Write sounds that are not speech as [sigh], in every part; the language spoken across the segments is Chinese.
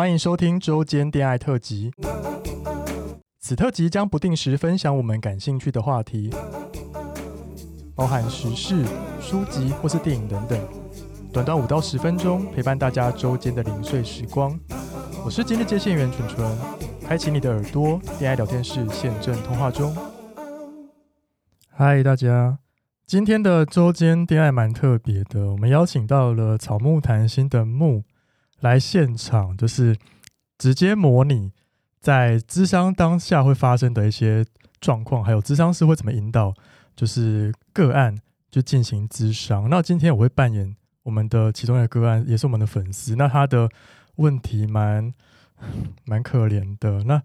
欢迎收听周间恋爱特辑。此特辑将不定时分享我们感兴趣的话题，包含时事、书籍或是电影等等，短短五到十分钟，陪伴大家周间的零碎时光。我是今日接线员纯纯，开启你的耳朵，恋爱聊天室现正通话中。嗨，大家，今天的周间恋爱蛮特别的，我们邀请到了草木谈心的木。来现场就是直接模拟在咨商当下会发生的一些状况，还有咨商师会怎么引导，就是个案就进行咨商。那今天我会扮演我们的其中一个个案，也是我们的粉丝。那他的问题蛮蛮可怜的。那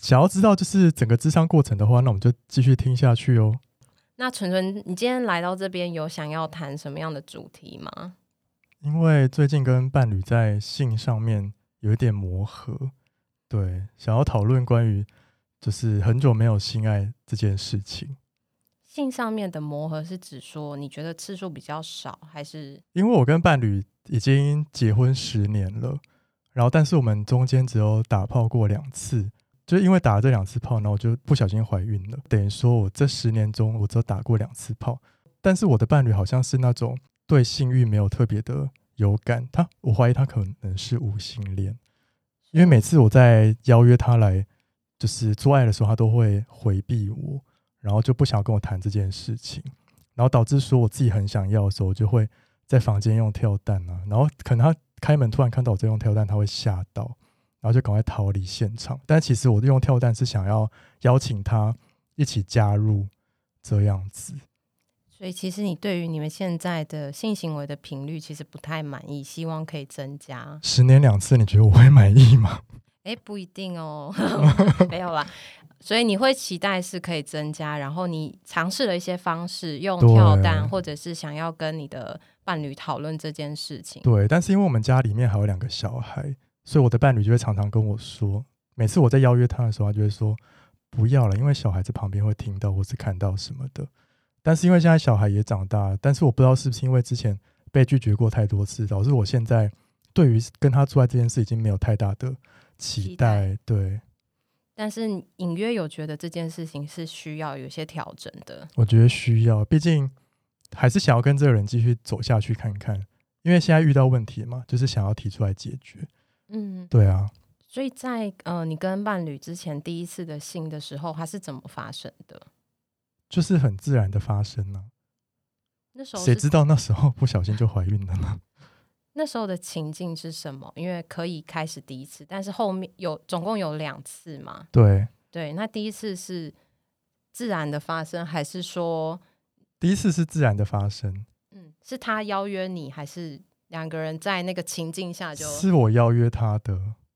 想要知道就是整个咨商过程的话，那我们就继续听下去哦。那纯纯，你今天来到这边有想要谈什么样的主题吗？因为最近跟伴侣在性上面有一点磨合，对，想要讨论关于就是很久没有性爱这件事情。性上面的磨合是指说你觉得次数比较少，还是？因为我跟伴侣已经结婚十年了，然后但是我们中间只有打炮过两次，就因为打了这两次炮，然后我就不小心怀孕了。等于说我这十年中我只有打过两次炮，但是我的伴侣好像是那种。对性欲没有特别的有感，他我怀疑他可能是无性恋，因为每次我在邀约他来就是做爱的时候，他都会回避我，然后就不想跟我谈这件事情，然后导致说我自己很想要的时候，我就会在房间用跳蛋啊，然后可能他开门突然看到我在用跳蛋，他会吓到，然后就赶快逃离现场。但其实我用跳蛋是想要邀请他一起加入这样子。所以，其实你对于你们现在的性行为的频率其实不太满意，希望可以增加。十年两次，你觉得我会满意吗？[laughs] 哎，不一定哦，[laughs] 没有啦。所以你会期待是可以增加，然后你尝试了一些方式，用跳蛋，或者是想要跟你的伴侣讨论这件事情。对，但是因为我们家里面还有两个小孩，所以我的伴侣就会常常跟我说，每次我在邀约他的时候，他就会说不要了，因为小孩在旁边会听到或是看到什么的。但是因为现在小孩也长大，但是我不知道是不是因为之前被拒绝过太多次，导致我现在对于跟他做爱这件事已经没有太大的期待。期待对，但是隐约有觉得这件事情是需要有些调整的。我觉得需要，毕竟还是想要跟这个人继续走下去看看。因为现在遇到问题嘛，就是想要提出来解决。嗯，对啊。所以在呃，你跟伴侣之前第一次的性的时候，它是怎么发生的？就是很自然的发生呢、啊。那时候谁知道那时候不小心就怀孕了呢？[laughs] 那时候的情境是什么？因为可以开始第一次，但是后面有总共有两次嘛？对对，那第一次是自然的发生，还是说第一次是自然的发生？嗯，是他邀约你，还是两个人在那个情境下就？是我邀约他的。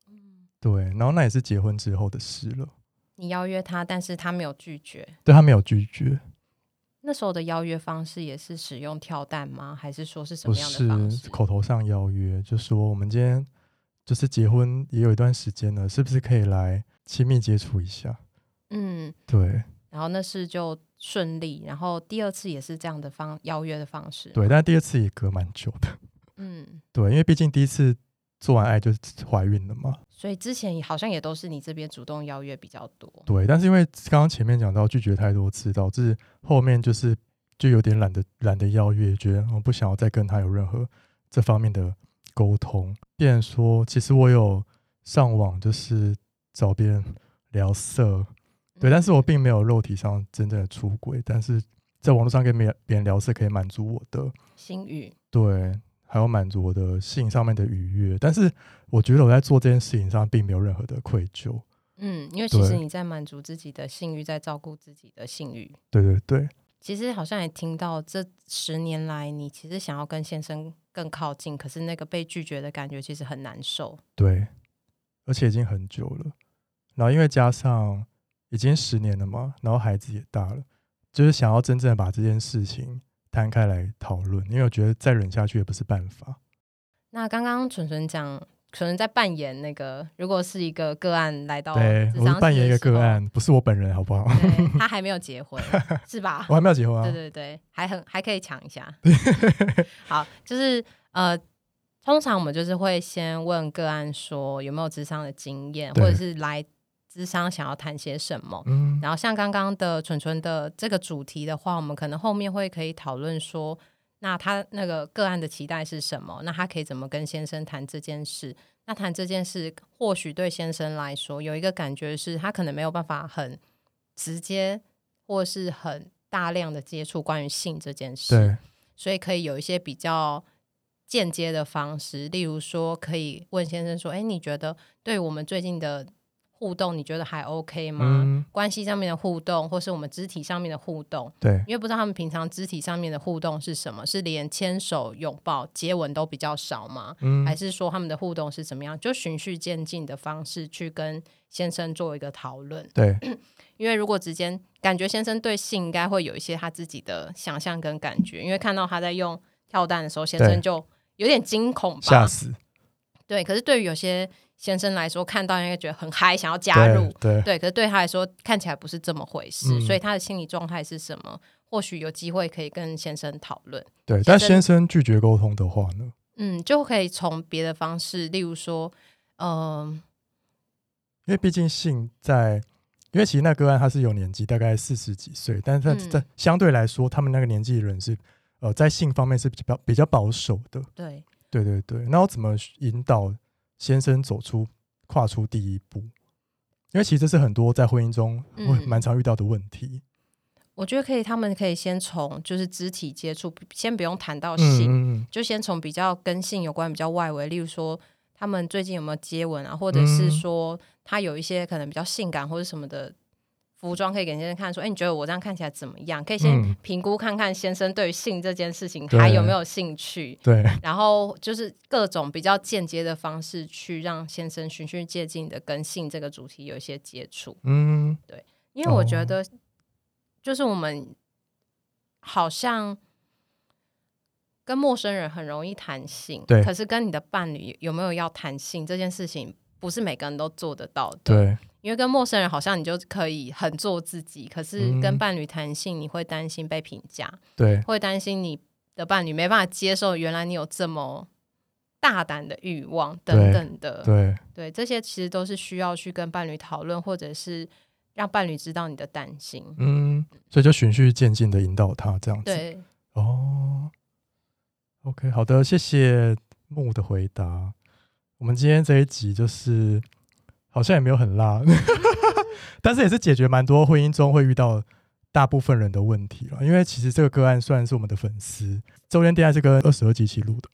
嗯，对，然后那也是结婚之后的事了。你邀约他，但是他没有拒绝。对，他没有拒绝。那时候的邀约方式也是使用跳蛋吗？还是说是什么样的方式？是，口头上邀约，就说我们今天就是结婚也有一段时间了，是不是可以来亲密接触一下？嗯，对。然后那次就顺利，然后第二次也是这样的方邀约的方式。对，但第二次也隔蛮久的。嗯，对，因为毕竟第一次。做完爱就怀孕了嘛，所以之前好像也都是你这边主动邀约比较多。对，但是因为刚刚前面讲到拒绝太多次，导致后面就是就有点懒得懒得邀约，觉得我不想要再跟他有任何这方面的沟通。别人说，其实我有上网就是找别人聊色，对，但是我并没有肉体上真正的出轨，但是在网络上跟别别人聊色可以满足我的心欲。对。还有满足我的性上面的愉悦，但是我觉得我在做这件事情上并没有任何的愧疚。嗯，因为其实你在满足自己的性欲，在照顾自己的性欲。对对对。其实好像也听到这十年来，你其实想要跟先生更靠近，可是那个被拒绝的感觉其实很难受。对，而且已经很久了。然后因为加上已经十年了嘛，然后孩子也大了，就是想要真正的把这件事情。摊开来讨论，因为我觉得再忍下去也不是办法。那刚刚纯纯讲，纯纯在扮演那个，如果是一个个案来到，对，我是扮演一个个案，不是我本人，好不好？[laughs] 他还没有结婚，[laughs] 是吧？我还没有结婚啊。对对对，还很还可以抢一下。[laughs] 好，就是呃，通常我们就是会先问个案说有没有智商的经验，或者是来咨商想要谈些什么。嗯，然后像刚刚的纯纯的这个主题的话，我们可能后面会可以讨论说，那他那个个案的期待是什么？那他可以怎么跟先生谈这件事？那谈这件事，或许对先生来说有一个感觉是他可能没有办法很直接，或是很大量的接触关于性这件事，对，所以可以有一些比较。间接的方式，例如说，可以问先生说：“哎，你觉得对我们最近的互动，你觉得还 OK 吗？嗯、关系上面的互动，或是我们肢体上面的互动？对，因为不知道他们平常肢体上面的互动是什么，是连牵手、拥抱、接吻都比较少吗？嗯、还是说他们的互动是怎么样？就循序渐进的方式去跟先生做一个讨论。对，[clears throat] 因为如果直接感觉先生对性应该会有一些他自己的想象跟感觉，因为看到他在用跳蛋的时候，先生就。有点惊恐吧，吓死。对，可是对于有些先生来说，看到应该觉得很嗨，想要加入。对，对，对，可是对他来说，看起来不是这么回事。嗯、所以他的心理状态是什么？或许有机会可以跟先生讨论。对，但先生拒绝沟通的话呢？嗯，就可以从别的方式，例如说，嗯、呃，因为毕竟性在，因为其实那个案他是有年纪，大概四十几岁，但是他在、嗯、相对来说，他们那个年纪的人是。呃，在性方面是比较比较保守的，对，对对对。那我怎么引导先生走出、跨出第一步？因为其实这是很多在婚姻中会蛮常遇到的问题。嗯，我觉得可以，他们可以先从就是肢体接触，先不用谈到性，就先从比较跟性有关、比较外围，例如说他们最近有没有接吻啊，或者是说他有一些可能比较性感或者什么的。服装可以给先生看，说：“哎，你觉得我这样看起来怎么样？”可以先评估看看先生对于性这件事情还有没有兴趣。对，对，然后就是各种比较间接的方式去让先生循序渐进的跟性这个主题有一些接触。嗯，对，因为我觉得就是我们好像跟陌生人很容易谈性，对，可是跟你的伴侣有没有要谈性这件事情，不是每个人都做得到的。对。因为跟陌生人好像你就可以很做自己，可是跟伴侣谈性，你会担心被评价，对，会担心你的伴侣没办法接受原来你有这么大胆的欲望等等的，对对，对，这些其实都是需要去跟伴侣讨论，或者是让伴侣知道你的担心。嗯，所以就循序渐进的引导他这样子。对，哦，OK，好的，谢谢木的回答。我们今天这一集就是。好像也没有很辣，[laughs] 但是也是解决蛮多婚姻中会遇到大部分人的问题了。因为其实这个个案虽然是我们的粉丝，周间电爱是跟二十二集一起录的，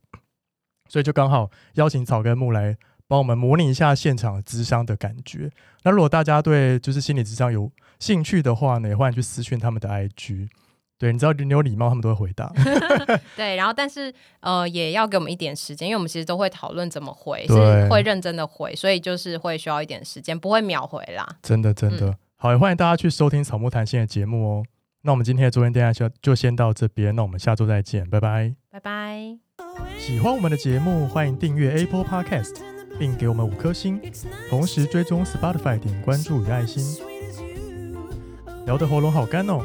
所以就刚好邀请草根木来帮我们模拟一下现场咨商的感觉。那如果大家对就是心理咨商有兴趣的话呢，也欢迎去私讯他们的 IG。对，你知道你有礼貌，他们都会回答。[laughs] [laughs] 对，然后但是呃，也要给我们一点时间，因为我们其实都会讨论怎么回，对是会认真的回，所以就是会需要一点时间，不会秒回啦。真的真的，嗯、好，也欢迎大家去收听草木谈心的节目哦。那我们今天的周间电台就就先到这边，那我们下周再见，拜拜，拜拜。喜欢我们的节目，欢迎订阅 Apple Podcast，并给我们五颗星，同时追踪 Spotify 点关注与爱心。聊得喉咙好干哦。